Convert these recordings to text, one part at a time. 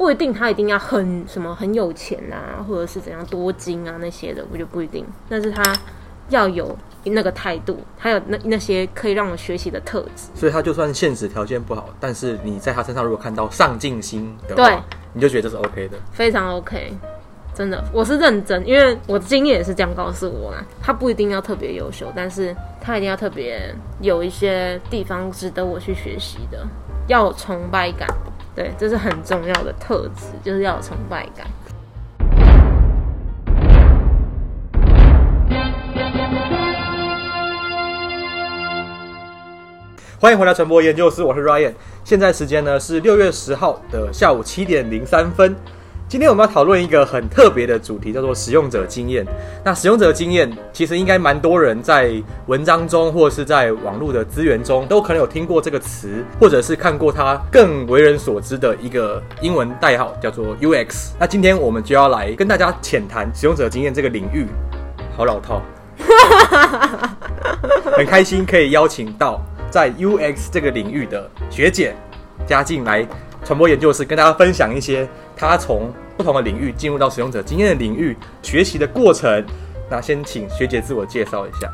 不一定他一定要很什么很有钱啊，或者是怎样多金啊那些的，我觉得不一定。但是他要有那个态度，还有那那些可以让我学习的特质。所以他就算现实条件不好，但是你在他身上如果看到上进心的对话，你就觉得这是 OK 的。非常 OK，真的，我是认真，因为我的经验也是这样告诉我啦。他不一定要特别优秀，但是他一定要特别有一些地方值得我去学习的，要有崇拜感。对，这是很重要的特质，就是要有崇拜感。欢迎回来传播研究室，我是 Ryan。现在时间呢是六月十号的下午七点零三分。今天我们要讨论一个很特别的主题，叫做使用者经验。那使用者经验其实应该蛮多人在文章中或者是在网络的资源中都可能有听过这个词，或者是看过它更为人所知的一个英文代号叫做 UX。那今天我们就要来跟大家浅谈使用者经验这个领域。好老套，很开心可以邀请到在 UX 这个领域的学姐嘉靖来传播研究室，跟大家分享一些他从不同的领域进入到使用者经验的领域学习的过程。那先请学姐自我介绍一下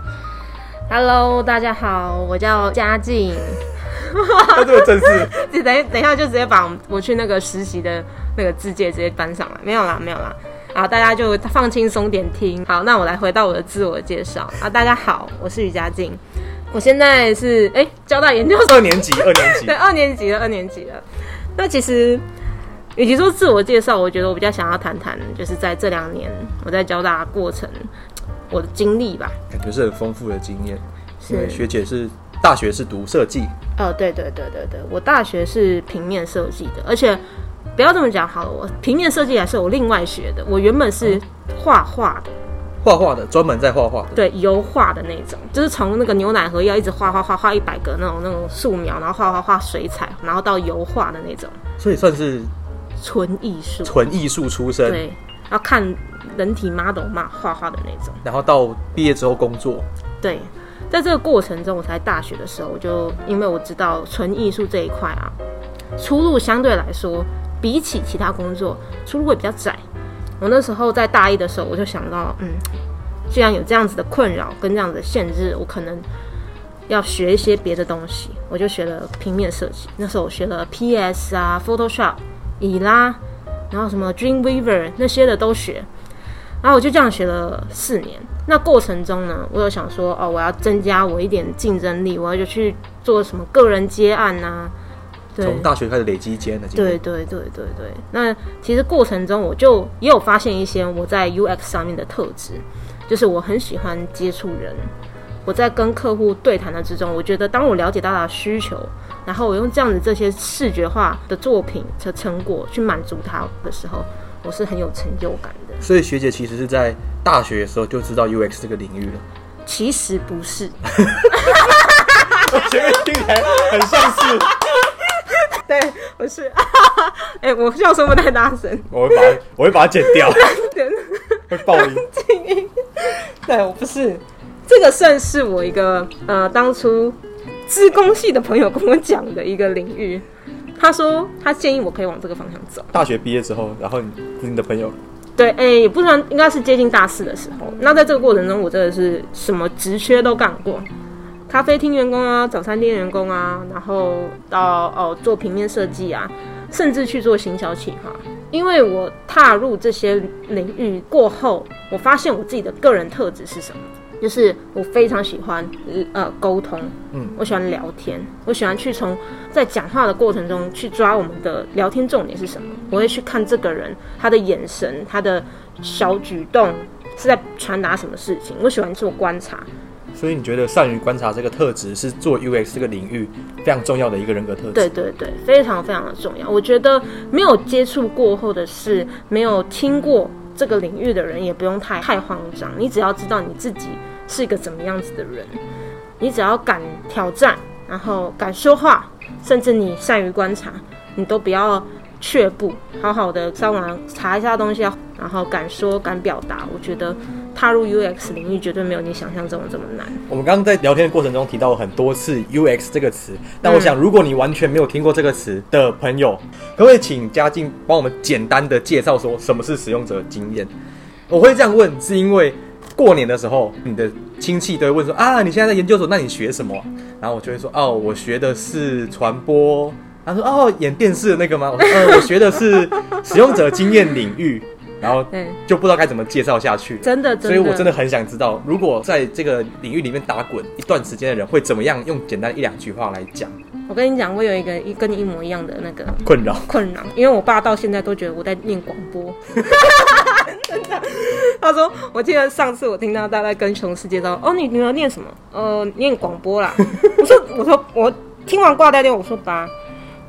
，Hello，大家好，我叫嘉靖。要这么正式？就等一等一下就直接把我去那个实习的那个字界直接搬上来，没有啦，没有啦。好，大家就放轻松点听。好，那我来回到我的自我介绍啊，大家好，我是于嘉靖，我现在是哎交大研究所二年级，二年级 对，二年级了，二年级了。那其实，与其说自我介绍，我觉得我比较想要谈谈，就是在这两年我在交大过程我的经历吧。感觉是很丰富的经验。是因为学姐是大学是读设计，哦，对对对对对，我大学是平面设计的，而且不要这么讲好了，我平面设计还是我另外学的，我原本是画画的，画画的，专门在画画的。对，油画的那种，就是从那个牛奶盒要一直画画画画一百个那种那种素描，然后画画画水彩，然后到油画的那种所以算是纯艺术，纯艺术出身。对，要看人体 model 嘛画画的那种。然后到毕业之后工作，对，在这个过程中，我才大学的时候，我就因为我知道纯艺术这一块啊，出路相对来说，比起其他工作，出路会比较窄。我那时候在大一的时候，我就想到，嗯，既然有这样子的困扰跟这样子的限制，我可能要学一些别的东西，我就学了平面设计。那时候我学了 PS 啊、Photoshop、以拉，然后什么 Dreamweaver 那些的都学。然后我就这样学了四年。那过程中呢，我有想说，哦，我要增加我一点竞争力，我要就去做什么个人接案呐、对从大学开始累积间的经验。对对对对对。那其实过程中，我就也有发现一些我在 UX 上面的特质，就是我很喜欢接触人。我在跟客户对谈的之中，我觉得当我了解到他的需求，然后我用这样子这些视觉化的作品的成果去满足他的时候，我是很有成就感的。所以学姐其实是在大学的时候就知道 UX 这个领域了。其实不是，前面听起来很像是，对，不是。哎、我笑声不太大声，我会把它我会把它剪掉，会爆音。对我不是。这个算是我一个呃，当初资工系的朋友跟我讲的一个领域。他说他建议我可以往这个方向走。大学毕业之后，然后你你的朋友对，哎、也不算，应该是接近大四的时候。那在这个过程中，我真的是什么职缺都干过，咖啡厅员工啊，早餐店员工啊，然后到哦做平面设计啊，甚至去做行销企划。因为我踏入这些领域过后，我发现我自己的个人特质是什么，就是我非常喜欢呃沟通，嗯，我喜欢聊天，我喜欢去从在讲话的过程中去抓我们的聊天重点是什么，我会去看这个人他的眼神，他的小举动是在传达什么事情，我喜欢做观察，所以你觉得善于观察这个特质是做 UX 这个领域非常重要的一个人格特质？对对对，非常非常的重要。我觉得没有接触过，或者是没有听过这个领域的人，也不用太太慌张。你只要知道你自己是一个怎么样子的人，你只要敢挑战，然后敢说话，甚至你善于观察，你都不要却步，好好的上网查一下东西啊，然后敢说敢表达。我觉得踏入 UX 领域绝对没有你想象中的这么难。我们刚刚在聊天的过程中提到了很多次 UX 这个词，但我想如果你完全没有听过这个词的朋友，可不可以请嘉靖帮我们简单的介绍说什么是使用者经验？我会这样问，是因为过年的时候，你的亲戚都会问说啊，你现在在研究所，那你学什么？然后我就会说哦，我学的是传播。他说：“哦，演电视的那个吗？”我说：“呃，我学的是 使用者经验领域，然后就不知道该怎么介绍下去。真的，所以我真的很想知道，如果在这个领域里面打滚一段时间的人，会怎么样用简单一两句话来讲？我跟你讲，我有一个一跟你一模一样的那个困扰，困扰，因为我爸到现在都觉得我在念广播。真的，他说，我记得上次我听到他在跟同事介绍，哦，你女儿念什么？呃，念广播啦。我说，我说，我听完挂掉电话，我说爸。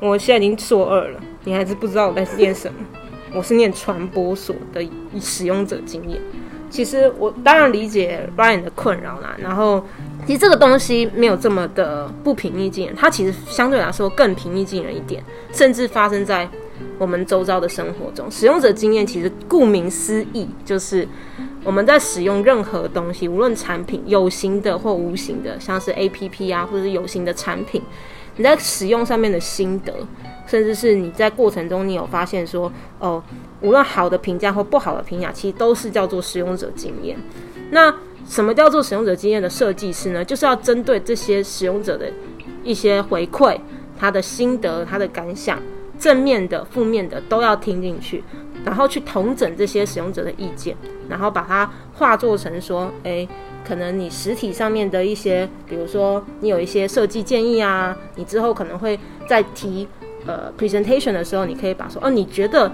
我现在已经硕二了，你还是不知道我在念什么？我是念传播所的使用者经验。其实我当然理解 Ryan 的困扰啦。然后，其实这个东西没有这么的不平易近人，它其实相对来说更平易近人一点，甚至发生在我们周遭的生活中。使用者经验其实顾名思义，就是我们在使用任何东西，无论产品有形的或无形的，像是 APP 啊，或者是有形的产品。你在使用上面的心得，甚至是你在过程中你有发现说，哦，无论好的评价或不好的评价，其实都是叫做使用者经验。那什么叫做使用者经验的设计师呢？就是要针对这些使用者的一些回馈，他的心得、他的感想，正面的、负面的都要听进去，然后去统整这些使用者的意见，然后把它化作成说，诶。可能你实体上面的一些，比如说你有一些设计建议啊，你之后可能会在提呃 presentation 的时候，你可以把说，哦，你觉得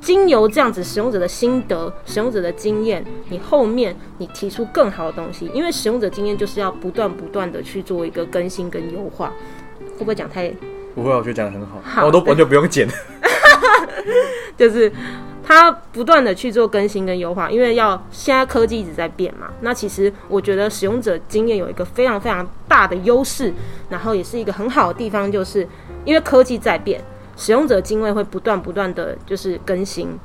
经由这样子使用者的心得、使用者的经验，你后面你提出更好的东西，因为使用者经验就是要不断不断的去做一个更新跟优化，会不会讲太？不会，我觉得讲的很好，我都完全不用剪，就是。它不断的去做更新跟优化，因为要现在科技一直在变嘛。那其实我觉得使用者经验有一个非常非常大的优势，然后也是一个很好的地方，就是因为科技在变，使用者经验会不断不断的就是更新，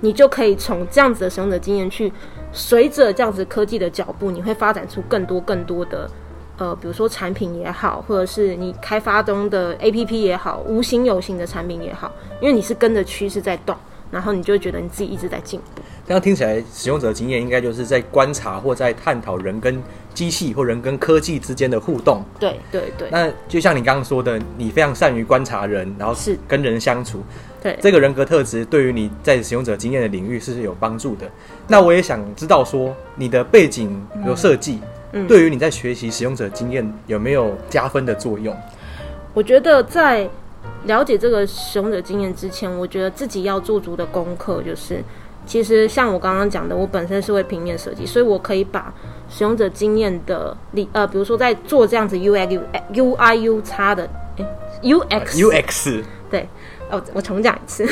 你就可以从这样子的使用者经验去随着这样子科技的脚步，你会发展出更多更多的呃，比如说产品也好，或者是你开发中的 APP 也好，无形有形的产品也好，因为你是跟着趋势在动。然后你就会觉得你自己一直在进步。这样听起来，使用者经验应该就是在观察或在探讨人跟机器或人跟科技之间的互动。对对对。那就像你刚刚说的，你非常善于观察人，然后是跟人相处。对。这个人格特质对于你在使用者经验的领域是有帮助的。那我也想知道说，你的背景有设计，对于你在学习使用者经验有没有加分的作用？我觉得在。了解这个使用者经验之前，我觉得自己要做足的功课就是，其实像我刚刚讲的，我本身是会平面设计，所以我可以把使用者经验的理呃，比如说在做这样子 U X U I U 叉的 U X U X 对，哦，我重讲一次，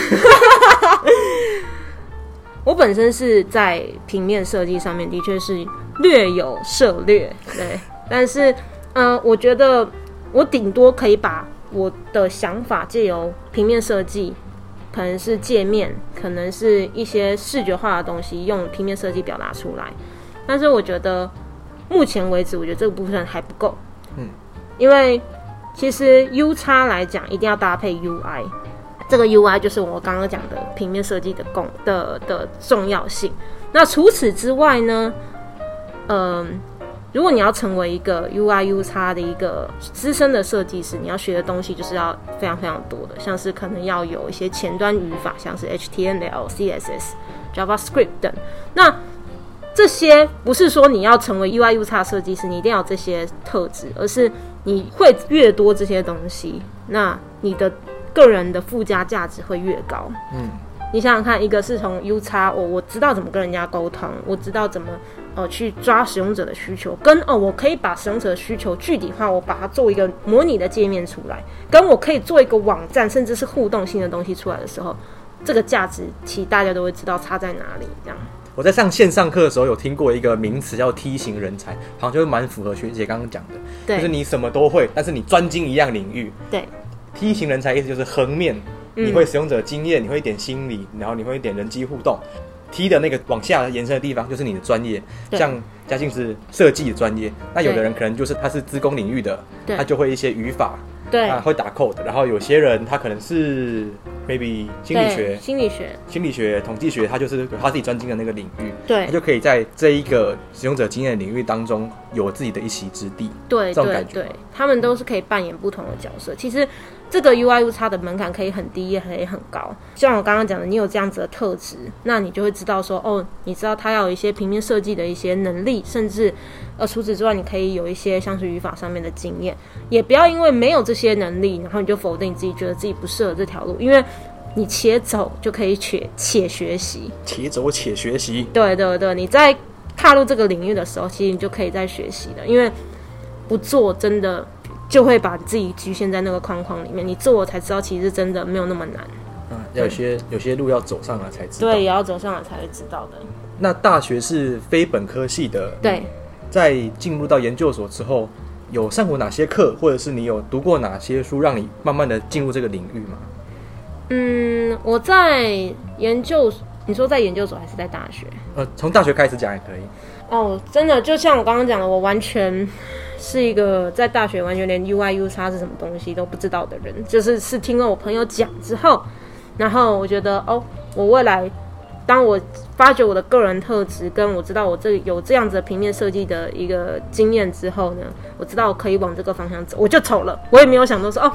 我本身是在平面设计上面的确是略有涉略，对，但是嗯，我觉得我顶多可以把。我的想法借由平面设计，可能是界面，可能是一些视觉化的东西，用平面设计表达出来。但是我觉得目前为止，我觉得这个部分还不够。嗯，因为其实 U 叉来讲，一定要搭配 UI。这个 UI 就是我刚刚讲的平面设计的功的的重要性。那除此之外呢？嗯。如果你要成为一个 UI U 叉的一个资深的设计师，你要学的东西就是要非常非常多的，像是可能要有一些前端语法，像是 HTML、CSS、JavaScript 等。那这些不是说你要成为 UI U 叉设计师，你一定要这些特质，而是你会越多这些东西，那你的个人的附加价值会越高。嗯，你想想看，一个是从 U 叉，我我知道怎么跟人家沟通，我知道怎么。呃，去抓使用者的需求，跟哦，我可以把使用者的需求具体化，我把它做一个模拟的界面出来，跟我可以做一个网站，甚至是互动性的东西出来的时候，这个价值其实大家都会知道差在哪里。这样，我在上线上课的时候有听过一个名词叫梯形人才，好像就是蛮符合学姐刚刚讲的，对，就是你什么都会，但是你专精一样领域。对，梯形人才意思就是横面嗯你会使用者经验，你会一点心理，然后你会一点人机互动。T 的那个往下延伸的地方就是你的专业，像嘉庆是设计的专业，那有的人可能就是他是资工领域的，他就会一些语法，对。啊会打 code，然后有些人他可能是 maybe 心理对学、心理学，心理学、统计学，他就是有他自己专精的那个领域，对。他就可以在这一个使用者经验领域当中有自己的一席之地。对对这种感觉。对，他们都是可以扮演不同的角色。其实这个 UI U 叉的门槛可以很低，也可以很高。像我刚刚讲的，你有这样子的特质，那你就会知道说，哦，你知道他要有一些平面设计的一些能力，甚至呃除此之外，你可以有一些像是语法上面的经验。也不要因为没有这些能力，然后你就否定自己，觉得自己不适合这条路，因为你且走就可以且且学习。且走且学习，对对对，你在踏入这个领域的时候，其实你就可以在学习的，因为不做真的就会把自己局限在那个框框里面，你做了才知道，其实真的没有那么难。嗯，要有些有些路要走上来才知道。对，也要走上来才会知道的。那大学是非本科系的，对，在进入到研究所之后，有上过哪些课，或者是你有读过哪些书，让你慢慢的进入这个领域吗？嗯，我在研究，你说在研究所还是在大学？呃，从大学开始讲也可以。哦，真的就像我刚刚讲的，我完全是一个在大学完全连 U I U X 是什么东西都不知道的人，就是是听了我朋友讲之后，然后我觉得哦，我未来当我发掘我的个人特质，跟我知道我这有这样子平面设计的一个经验之后呢，我知道我可以往这个方向走，我就走了，我也没有想到说哦。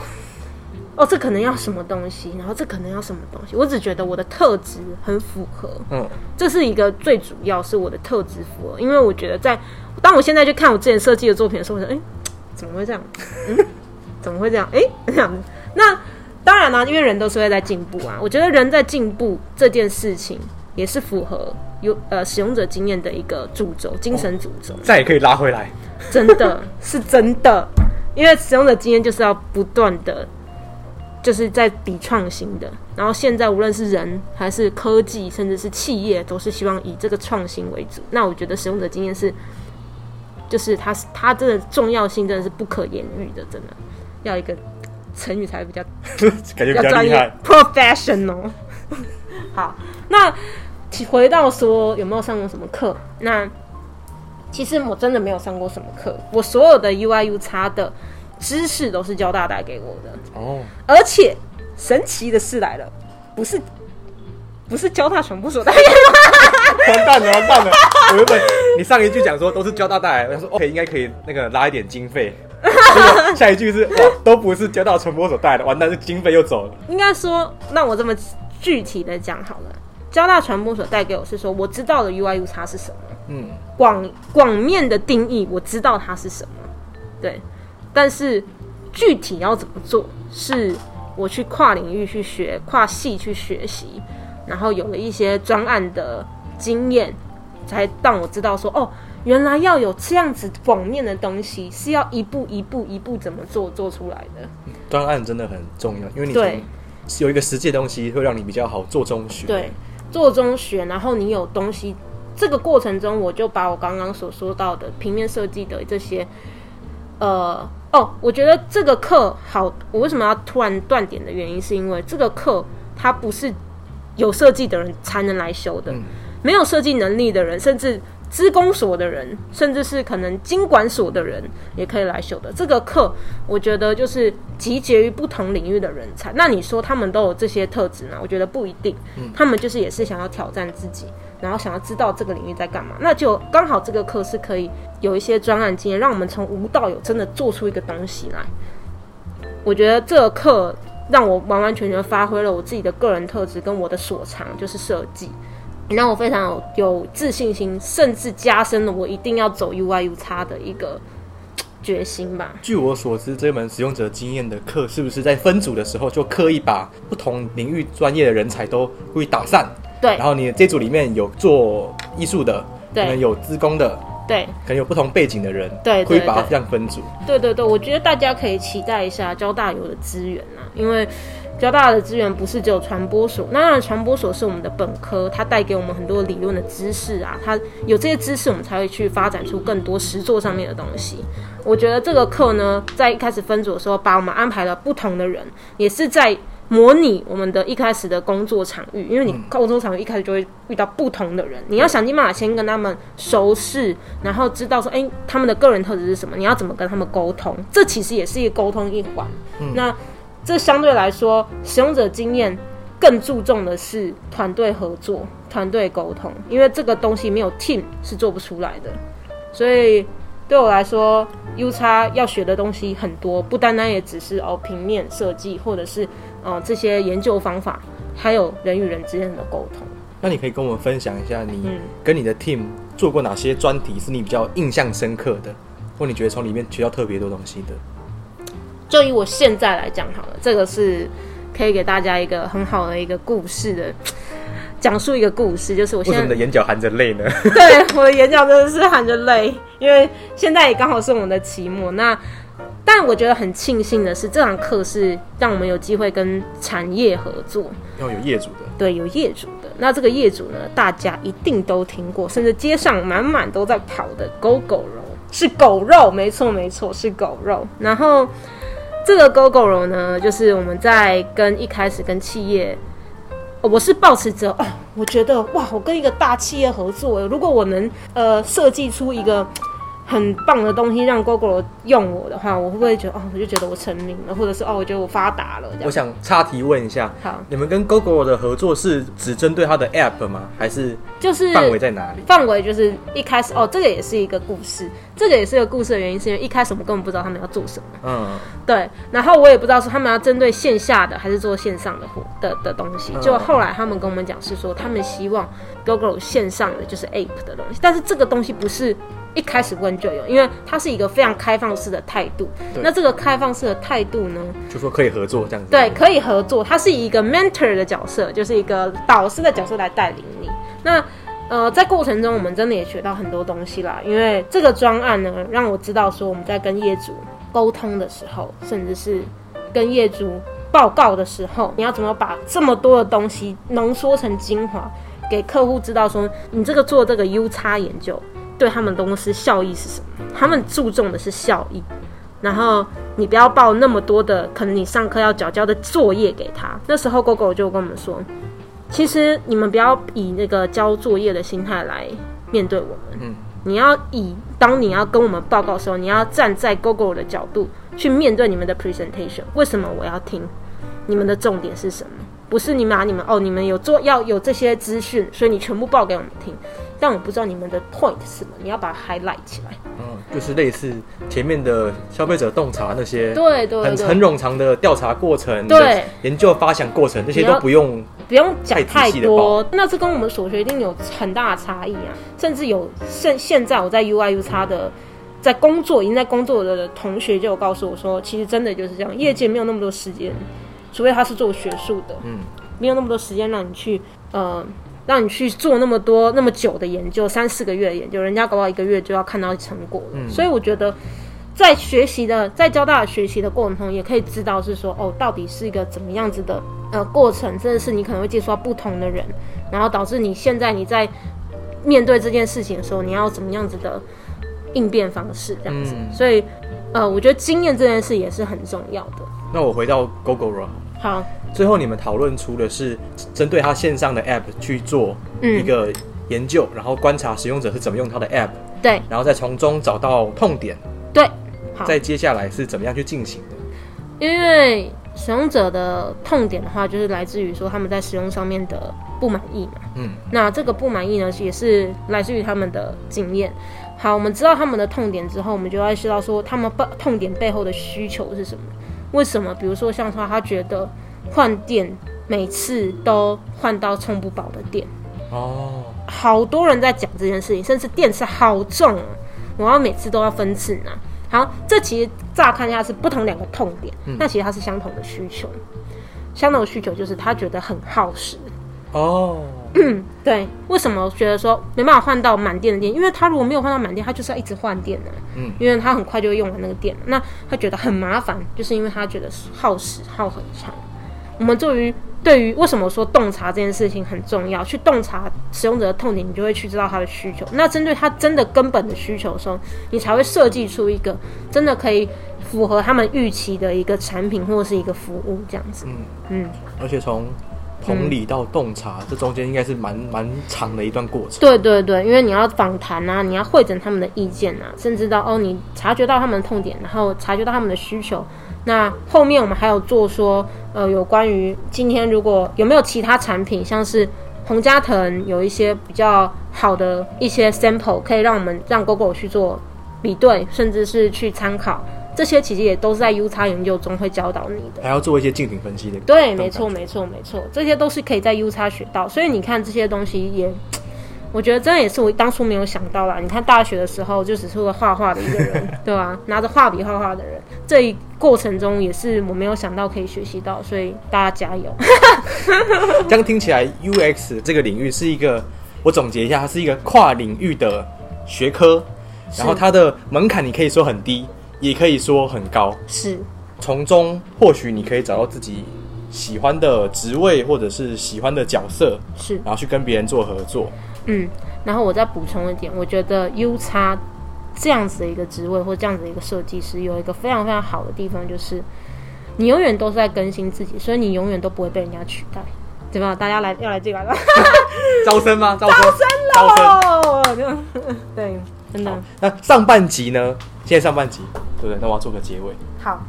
哦，这可能要什么东西，然后这可能要什么东西，我只觉得我的特质很符合，嗯，这是一个最主要是我的特质符合，因为我觉得在当我现在去看我之前设计的作品的时候，我想，哎、怎么会这样？嗯，怎么会这样？哎、这样子。那当然啦、因为人都是会在进步啊。我觉得人在进步这件事情也是符合有呃使用者经验的一个主轴，精神主轴，再也可以拉回来。真的 是真的，因为使用者经验就是要不断的。就是在比创新的，然后现在无论是人还是科技，甚至是企业，都是希望以这个创新为主。那我觉得使用者经验是，就是它是它真的重要性真的是不可言喻的，真的要一个成语才会比较 感觉比比较专业。，professional。好，那回到说有没有上过什么课？那其实我真的没有上过什么课，我所有的 UI U 差的知识都是交大带给我的。哦，而且神奇的事来了，不是不是交大传播所带给完蛋了，完蛋了！我原本你上一句讲说都是交大带来，我说 OK 应该可以那个拉一点经费，下一句是哇都不是交大传播所带的，完蛋，这经费又走了。应该说，那我这么具体的讲好了。交大传播所带给我是说，我知道的 UI U 叉是什么，嗯，广广面的定义我知道它是什么，对，但是具体要怎么做，是我去跨领域去学、跨系去学习，然后有了一些专案的经验，才让我知道说，哦，原来要有这样子广面的东西，是要一步一步一步怎么做做出来的。专案真的很重要，因为你对有一个实际的东西会让你比较好做中学。对，做中学，然后你有东西，这个过程中，我就把我刚刚所说到的平面设计的这些，呃，哦，我觉得这个课好，我为什么要突然断点的原因，是因为这个课它不是有设计的人才能来修的，没有设计能力的人，甚至资工所的人，甚至是可能经管所的人也可以来修的。这个课，我觉得就是集结于不同领域的人才。那你说他们都有这些特质吗？我觉得不一定，他们就是也是想要挑战自己，然后想要知道这个领域在干嘛。那就刚好这个课是可以有一些专案经验，让我们从无到有，真的做出一个东西来。我觉得这个课让我完完全全发挥了我自己的个人特质跟我的所长，就是设计。让我非常有有自信心，甚至加深了我一定要走 UI U 叉的一个决心吧。据我所知，这门使用者经验的课是不是在分组的时候就刻意把不同领域专业的人才都故意打散？对然后你这组里面有做艺术的，对可能有资工的，对可能有不同背景的人，对对故意把它对这样分组。对对对，我觉得大家可以期待一下交大有的资源啊，因为交大的资源不是只有传播所，那当然传播所是我们的本科，它带给我们很多理论的知识啊，它有这些知识，我们才会去发展出更多实作上面的东西。我觉得这个课呢，在一开始分组的时候，把我们安排了不同的人，也是在模拟我们的一开始的工作场域，因为你工作场域一开始就会遇到不同的人，你要想尽办法先跟他们熟识，然后知道说，哎、他们的个人特质是什么，你要怎么跟他们沟通，这其实也是一个沟通一环。嗯那这相对来说，使用者经验更注重的是团队合作、团队沟通，因为这个东西没有 team 是做不出来的。所以对我来说，U 叉要学的东西很多，不单单也只是哦平面设计，或者是呃这些研究方法，还有人与人之间的沟通。那你可以跟我们分享一下，你嗯跟你的 team 做过哪些专题是你比较印象深刻的，或你觉得从里面学到特别多东西的？就以我现在来讲好了，这个是可以给大家一个很好的一个故事的。讲述一个故事，就是我现在你的眼角含着泪呢？对我的眼角真的是含着泪，因为现在也刚好是我们的期末。那但我觉得很庆幸的是，这堂课是让我们有机会跟产业合作，要有业主的，对，有业主的。那这个业主呢，大家一定都听过，甚至街上满满都在跑的狗狗肉，是狗肉，没错没错，是狗肉。然后这个 GoGo 绒呢，就是我们在跟一开始跟企业。我是抱持着哦，我觉得哇，我跟一个大企业合作，如果我能呃设计出一个很棒的东西让 Google 用我的话，我会不会觉得哦，我就觉得我成名了，或者是哦，我觉得我发达了。我想插题问一下，好，你们跟 Google 的合作是只针对它的 App 吗？还是就是范围在哪里？范围就是一开始哦，这个也是一个故事，这个也是一个故事的原因，是因为一开始我们根本不知道他们要做什么，嗯，对，然后我也不知道是他们要针对线下的还是做线上的活的的东西，嗯就后来他们跟我们讲是说，他们希望 Google 线上的就是 App 的东西，但是这个东西不是。一开始问就有，因为它是一个非常开放式的态度。那这个开放式的态度呢，就说可以合作这样子。对，可以合作。他是以一个 mentor 的角色，就是一个导师的角色来带领你。那呃，在过程中，我们真的也学到很多东西啦。因为这个专案呢，让我知道说我们在跟业主沟通的时候，甚至是跟业主报告的时候，你要怎么把这么多的东西浓缩成精华，给客户知道说，你这个做这个 U 叉研究对他们公司效益是什么？他们注重的是效益。然后你不要报那么多的，可能你上课要缴交的作业给他。那时候 GoGo 就跟我们说，其实你们不要以那个交作业的心态来面对我们，嗯你要以当你要跟我们报告的时候，你要站在 GoGo 的角度去面对你们的 presentation。为什么我要听？你们的重点是什么？不是你们啊你们哦，你们有做要有这些资讯，所以你全部报给我们听。但我不知道你们的 point 是什么，你要把它 highlight 起来。嗯，就是类似前面的消费者洞察那些，对对對，很很冗长的调查过程，对，研究发想过程，这些都不用。不用讲太多，那这跟我们所学一定有很大的差异啊，甚至有现现在我在 UI U 叉的在工作已经在工作的同学就有告诉我说，其实真的就是这样，业界没有那么多时间，除非他是做学术的，嗯，没有那么多时间让你去呃。让你去做那么多那么久的研究，三四个月的研究，人家搞不好一个月就要看到成果了。嗯所以我觉得，在学习的在交大学习的过程中，也可以知道是说，哦，到底是一个怎么样子的呃过程，真的是你可能会接触到不同的人，然后导致你现在你在面对这件事情的时候，你要怎么样子的应变方式这样子。嗯所以，呃，我觉得经验这件事也是很重要的。那我回到 GoGo 好，最后你们讨论出的是针对它线上的 App 去做一嗯，个研究，然后观察使用者是怎么用它的 App，对然后再从中找到痛点，对，好。再接下来是怎么样去进行的。因为使用者的痛点的话，就是来自于说他们在使用上面的不满意嘛。嗯，那这个不满意呢，也是来自于他们的经验。好，我们知道他们的痛点之后，我们就要知道说他们背痛点背后的需求是什么。为什么？比如说像他，他觉得换电每次都换到充不饱的电，哦，好多人在讲这件事情，甚至电池好重哦，我要每次都要分次拿。好，这其实乍看一下是不同两个痛点，但其实它是相同的需求。相同的需求就是他觉得很耗时。哦，对，为什么我觉得说没办法换到满电的电？因为他如果没有换到满电，他就是要一直换电的。嗯，因为他很快就会用完那个电，那他觉得很麻烦，就是因为他觉得耗时耗很长。我们对于对于为什么说洞察这件事情很重要，去洞察使用者的痛点，你就会去知道他的需求。那针对他真的根本的需求的时候，你才会设计出一个真的可以符合他们预期的一个产品或者是一个服务这样子。嗯嗯，而且从同理到洞察，这中间应该是蛮蛮长的一段过程。对对对，因为你要访谈啊，你要会诊他们的意见啊，甚至到哦，你察觉到他们的痛点，然后察觉到他们的需求。那后面我们还有做说，呃，有关于今天如果有没有其他产品，像是洪家腾有一些比较好的一些 sample，可以让我们让 GoGo 去做比对，甚至是去参考。这些其实也都是在 U 叉研究中会教导你的。还要做一些竞品分析的。对，没错，没错，没错，这些都是可以在 U 叉学到。所以你看这些东西也。我觉得真的也是我当初没有想到啦。你看大学的时候就只是个画画的一个人，对吧？拿着画笔画画的人，这一过程中也是我没有想到可以学习到，所以大家加油。这样听起来，UX 这个领域是一个，我总结一下，它是一个跨领域的学科，然后它的门槛你可以说很低，也可以说很高，是从中或许你可以找到自己喜欢的职位或者是喜欢的角色，是，然后去跟别人做合作。嗯，然后我再补充一点，我觉得 U 叉这样子的一个职位或这样子的一个设计师，有一个非常非常好的地方，就是你永远都是在更新自己，所以你永远都不会被人家取代，对吧？大家来要来这个 招生吗？招生喽！对，真的。那上半集呢？现在上半集，对不对？那我要做个结尾。好，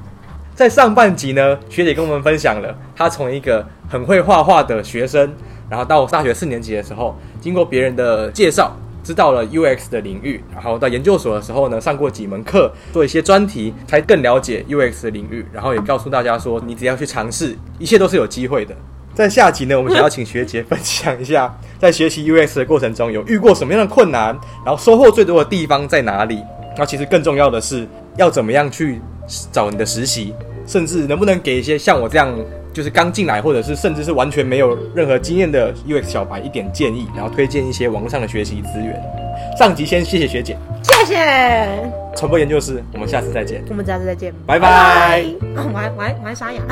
在上半集呢，学姐跟我们分享了她从一个很会画画的学生。然后到大学四年级的时候，经过别人的介绍，知道了 UX 的领域。然后到研究所的时候呢，上过几门课，做一些专题，才更了解 UX 的领域。然后也告诉大家说，你只要去尝试，一切都是有机会的。在下集呢，我们想要请学姐分享一下，在学习 UX 的过程中，有遇过什么样的困难，然后收获最多的地方在哪里？那其实更重要的是，要怎么样去找你的实习，甚至能不能给一些像我这样。就是刚进来，或者是甚至是完全没有任何经验的 UX 小白一点建议，然后推荐一些网络上的学习资源。上集先谢谢学姐，谢谢传播研究室，我们下次再见，我们下次再见，拜拜。我还我还我还沙哑。